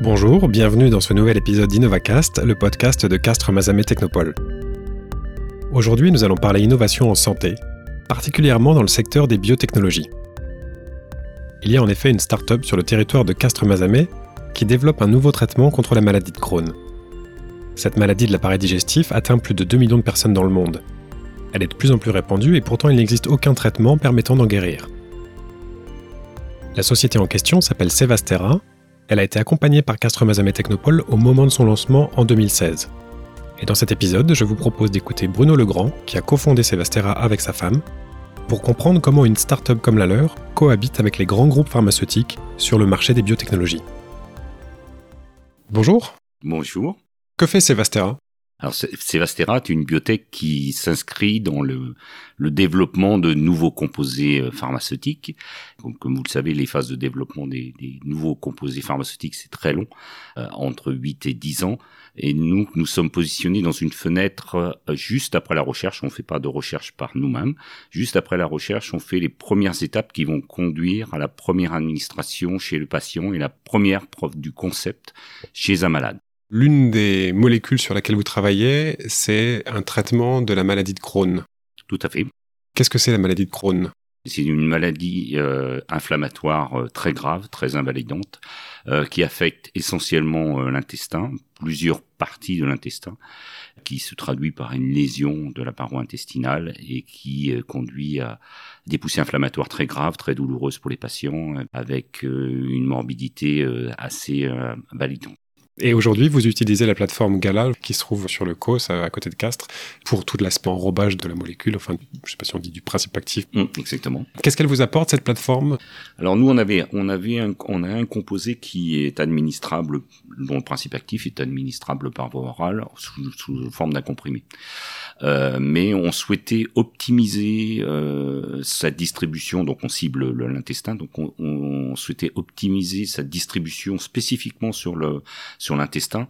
Bonjour, bienvenue dans ce nouvel épisode d'InnovaCast, le podcast de Castres Mazamet Technopole. Aujourd'hui, nous allons parler innovation en santé, particulièrement dans le secteur des biotechnologies. Il y a en effet une start-up sur le territoire de Castres Mazamet qui développe un nouveau traitement contre la maladie de Crohn. Cette maladie de l'appareil digestif atteint plus de 2 millions de personnes dans le monde. Elle est de plus en plus répandue et pourtant il n'existe aucun traitement permettant d'en guérir. La société en question s'appelle Sevastera. Elle a été accompagnée par Castres Mazamet Technopole au moment de son lancement en 2016. Et dans cet épisode, je vous propose d'écouter Bruno Legrand, qui a cofondé Sevastera avec sa femme, pour comprendre comment une start-up comme la leur cohabite avec les grands groupes pharmaceutiques sur le marché des biotechnologies. Bonjour. Bonjour. Que fait Sevastera alors, Sevastera est une biotech qui s'inscrit dans le, le, développement de nouveaux composés euh, pharmaceutiques. Donc, comme vous le savez, les phases de développement des, des nouveaux composés pharmaceutiques, c'est très long, euh, entre 8 et 10 ans. Et nous, nous sommes positionnés dans une fenêtre euh, juste après la recherche. On ne fait pas de recherche par nous-mêmes. Juste après la recherche, on fait les premières étapes qui vont conduire à la première administration chez le patient et la première preuve du concept chez un malade. L'une des molécules sur laquelle vous travaillez, c'est un traitement de la maladie de Crohn. Tout à fait. Qu'est-ce que c'est la maladie de Crohn? C'est une maladie euh, inflammatoire euh, très grave, très invalidante, euh, qui affecte essentiellement l'intestin, plusieurs parties de l'intestin, qui se traduit par une lésion de la paroi intestinale et qui conduit à des poussées inflammatoires très graves, très douloureuses pour les patients, avec une morbidité assez validante. Et aujourd'hui, vous utilisez la plateforme Gala qui se trouve sur le COS à côté de Castres pour tout l'aspect enrobage de la molécule, enfin, je sais pas si on dit du principe actif. Mmh, exactement. Qu'est-ce qu'elle vous apporte cette plateforme? Alors nous, on avait, on avait, un, on a un composé qui est administrable, dont le principe actif est administrable par voie orale sous, sous forme d'un comprimé. Euh, mais on souhaitait optimiser euh, sa distribution, donc on cible l'intestin, donc on, on, souhaitait optimiser sa distribution spécifiquement sur le sur l'intestin.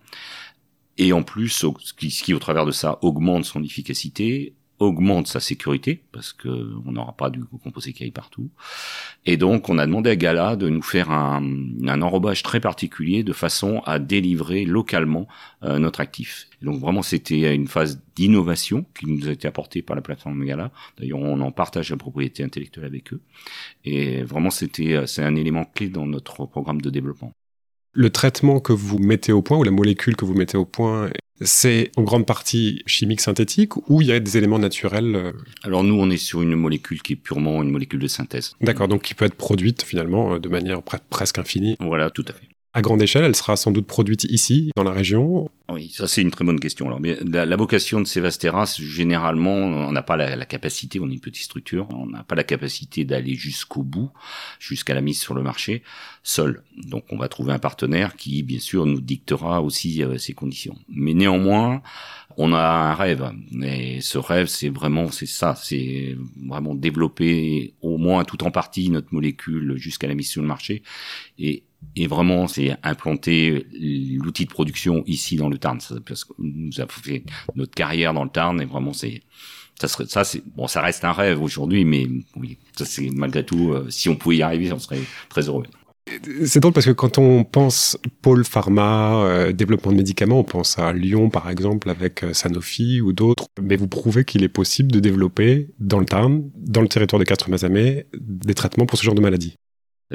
Et en plus, ce qui, ce qui au travers de ça augmente son efficacité, augmente sa sécurité parce que on n'aura pas du composé qui aille partout. Et donc on a demandé à Gala de nous faire un, un enrobage très particulier de façon à délivrer localement euh, notre actif. donc vraiment c'était une phase d'innovation qui nous a été apportée par la plateforme Gala. D'ailleurs on en partage la propriété intellectuelle avec eux. Et vraiment c'était euh, c'est un élément clé dans notre programme de développement. Le traitement que vous mettez au point ou la molécule que vous mettez au point c'est en grande partie chimique synthétique ou il y a des éléments naturels euh Alors nous, on est sur une molécule qui est purement une molécule de synthèse. D'accord, donc qui peut être produite finalement euh, de manière presque infinie. Voilà, tout à fait. À grande échelle, elle sera sans doute produite ici, dans la région Oui, ça c'est une très bonne question. Alors, la, la vocation de Sevasteras, généralement, on n'a pas la, capacité, on est une petite structure, on n'a pas la capacité d'aller jusqu'au bout, jusqu'à la mise sur le marché, seul. Donc on va trouver un partenaire qui, bien sûr, nous dictera aussi euh, ses conditions. Mais néanmoins, on a un rêve. Et ce rêve, c'est vraiment, c'est ça, c'est vraiment développer au moins tout en partie notre molécule jusqu'à la mise sur le marché et vraiment c'est implanter l'outil de production ici dans le Tarn parce que nous avons fait notre carrière dans le Tarn et vraiment c'est ça serait ça c'est bon ça reste un rêve aujourd'hui mais oui ça malgré tout euh, si on pouvait y arriver on serait très heureux c'est drôle parce que quand on pense pôle pharma, euh, développement de médicaments, on pense à Lyon par exemple avec euh, Sanofi ou d'autres. Mais vous prouvez qu'il est possible de développer dans le Tarn, dans le territoire de Castres-Mazamet, des traitements pour ce genre de maladie.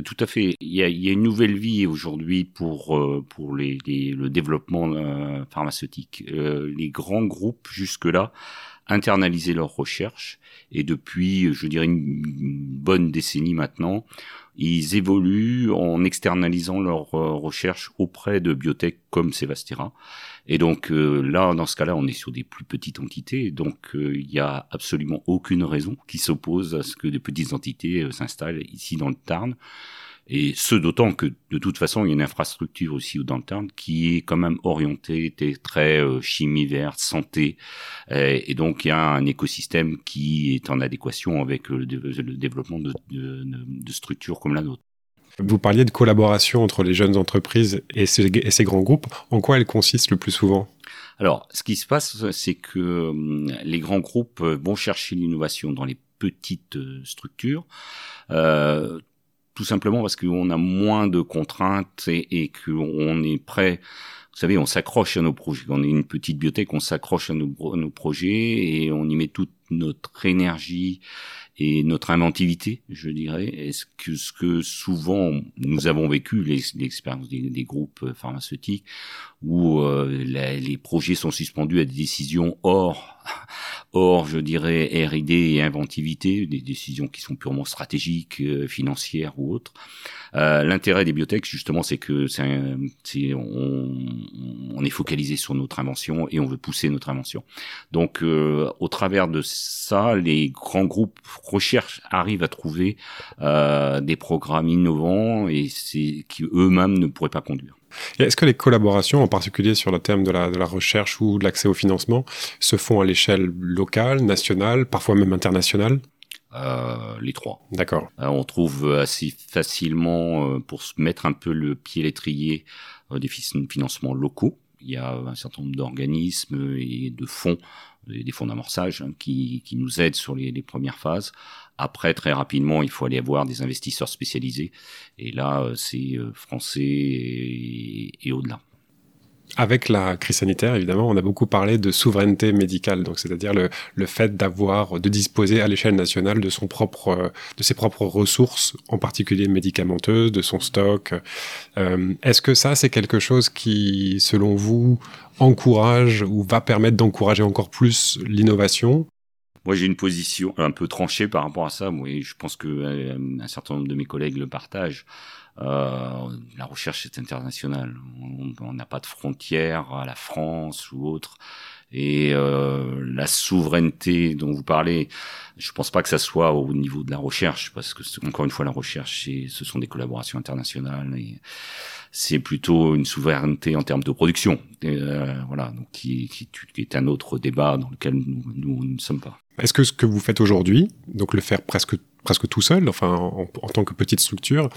Tout à fait. Il y a, il y a une nouvelle vie aujourd'hui pour euh, pour les, le développement euh, pharmaceutique. Euh, les grands groupes jusque-là internalisaient leurs recherches et depuis, je dirais, une bonne décennie maintenant, ils évoluent en externalisant leurs euh, recherches auprès de biotech comme Sevastera. Et donc euh, là, dans ce cas-là, on est sur des plus petites entités, donc euh, il n'y a absolument aucune raison qui s'oppose à ce que des petites entités s'installent ici dans le Tarn. Et ce d'autant que de toute façon, il y a une infrastructure aussi le Tarn qui est quand même orientée très euh, chimie verte, santé, et donc il y a un écosystème qui est en adéquation avec le, le développement de, de, de structures comme la nôtre. Vous parliez de collaboration entre les jeunes entreprises et ces, et ces grands groupes. En quoi elle consiste le plus souvent? Alors, ce qui se passe, c'est que hum, les grands groupes vont chercher l'innovation dans les petites euh, structures. Euh, tout simplement parce qu'on a moins de contraintes et, et qu'on est prêt. Vous savez, on s'accroche à nos projets. On est une petite bibliothèque, on s'accroche à nos, projets et on y met toute notre énergie et notre inventivité, je dirais. Est-ce que ce que souvent nous avons vécu l'expérience des, groupes pharmaceutiques où euh, les projets sont suspendus à des décisions hors hors, je dirais, R&D et inventivité, des décisions qui sont purement stratégiques, euh, financières ou autres. Euh, L'intérêt des biotech, justement, c'est que c'est on, on, est focalisé sur notre invention et on veut pousser notre invention. Donc, euh, au travers de ça, les grands groupes recherche arrivent à trouver des programmes innovants et qui eux-mêmes ne pourraient pas conduire. Est-ce que les collaborations, en particulier sur le thème de la, de la recherche ou de l'accès au financement, se font à l'échelle locale, nationale, parfois même internationale? Euh, les trois. D'accord. Euh, on trouve assez facilement, euh, pour se mettre un peu le pied à l'étrier, euh, des financements locaux. Il y a un certain nombre d'organismes et de fonds, des fonds d'amorçage hein, qui, qui, nous aident sur les, les, premières phases. Après, très rapidement, il faut aller voir des investisseurs spécialisés. Et là, c'est français et, au-delà avec la crise sanitaire, évidemment, on a beaucoup parlé de souveraineté médicale, donc c'est-à-dire le, fait d'avoir, de disposer à l'échelle nationale de son propre, de ses propres ressources, en particulier médicamenteuses, de son stock. Euh, Est-ce que ça, c'est quelque chose qui, selon vous, encourage ou va permettre d'encourager encore plus l'innovation? Moi, j'ai une position un peu tranchée par rapport à ça. Moi, je pense que euh, un certain nombre de mes collègues le partagent. Euh, la recherche est internationale. On n'a pas de frontières à la France ou autre. Et euh, la souveraineté dont vous parlez, je pense pas que ça soit au niveau de la recherche, parce que encore une fois, la recherche, ce sont des collaborations internationales et c'est plutôt une souveraineté en termes de production. Euh, voilà, donc qui, est un autre débat dans lequel nous, nous ne sommes pas. Est-ce que ce que vous faites aujourd'hui, donc le faire presque presque tout seul, enfin en, tant que petite structure,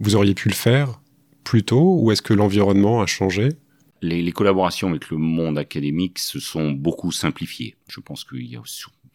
vous auriez pu le faire plus tôt ou est-ce que l'environnement a changé? Les, collaborations avec le monde académique se sont beaucoup simplifiées. Je pense qu'il y a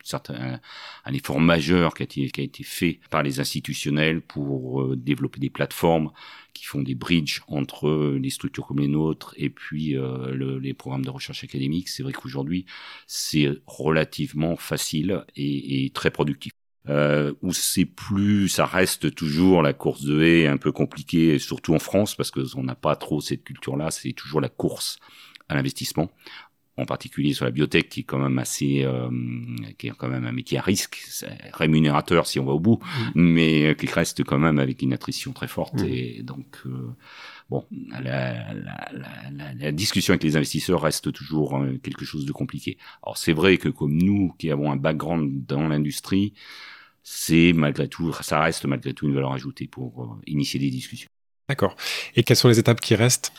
certain, un, effort majeur qui a, été, fait par les institutionnels pour euh, développer des plateformes qui font des bridges entre les structures comme les nôtres et puis euh, le, les programmes de recherche académique. C'est vrai qu'aujourd'hui, c'est relativement facile et, très productif euh, où c'est plus, ça reste toujours la course de haie un peu compliquée, surtout en France parce que on n'a pas trop cette culture-là. C'est toujours la course à l'investissement, en particulier sur la biotech qui est quand même assez, euh, qui est quand même un métier à risque, rémunérateur si on va au bout, mmh. mais qui reste quand même avec une attrition très forte mmh. et donc. Euh, bon, la, la, la, la, discussion avec les investisseurs reste toujours euh, quelque chose de compliqué. Alors c'est vrai que comme nous qui avons un background dans l'industrie, c'est malgré tout, ça reste malgré tout une valeur ajoutée pour euh, initier des discussions. D'accord. Et quelles sont les étapes qui restent?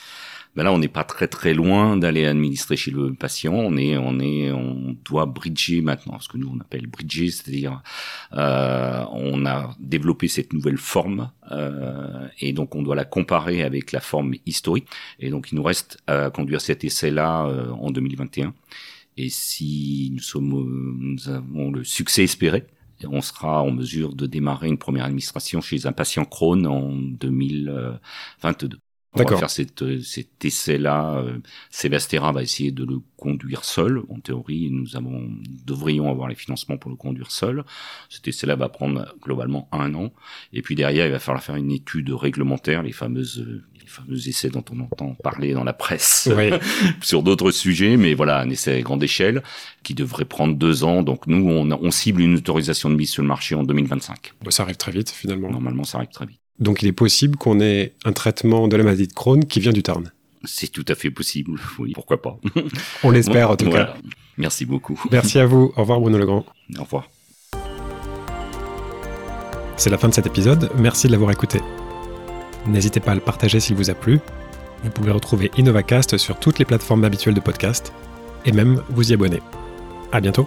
Ben là, on n'est pas très très loin d'aller administrer chez le patient. On est, on est, on doit bridger maintenant, ce que nous on appelle bridger, c'est-à-dire euh, on a développé cette nouvelle forme euh, et donc on doit la comparer avec la forme historique. Et donc il nous reste à conduire cet essai-là euh, en 2021. Et si nous sommes, euh, nous avons le succès espéré, on sera en mesure de démarrer une première administration chez un patient Crohn en 2022. On va faire cette, euh, cet essai-là. Euh, Sébastera va essayer de le conduire seul. En théorie, nous avons, devrions avoir les financements pour le conduire seul. Cet essai-là va prendre globalement un an. Et puis derrière, il va falloir faire une étude réglementaire, les fameuses, les fameux essais dont on entend parler dans la presse oui. sur d'autres sujets. Mais voilà, un essai à grande échelle qui devrait prendre deux ans. Donc nous, on, on cible une autorisation de mise sur le marché en 2025. Ça arrive très vite finalement. Normalement, ça arrive très vite. Donc il est possible qu'on ait un traitement de la maladie de Crohn qui vient du Tarn. C'est tout à fait possible, oui, pourquoi pas. On l'espère en tout voilà. cas. Merci beaucoup. Merci à vous. Au revoir Bruno Legrand. Au revoir. C'est la fin de cet épisode, merci de l'avoir écouté. N'hésitez pas à le partager s'il vous a plu. Vous pouvez retrouver InnovaCast sur toutes les plateformes habituelles de podcast et même vous y abonner. À bientôt.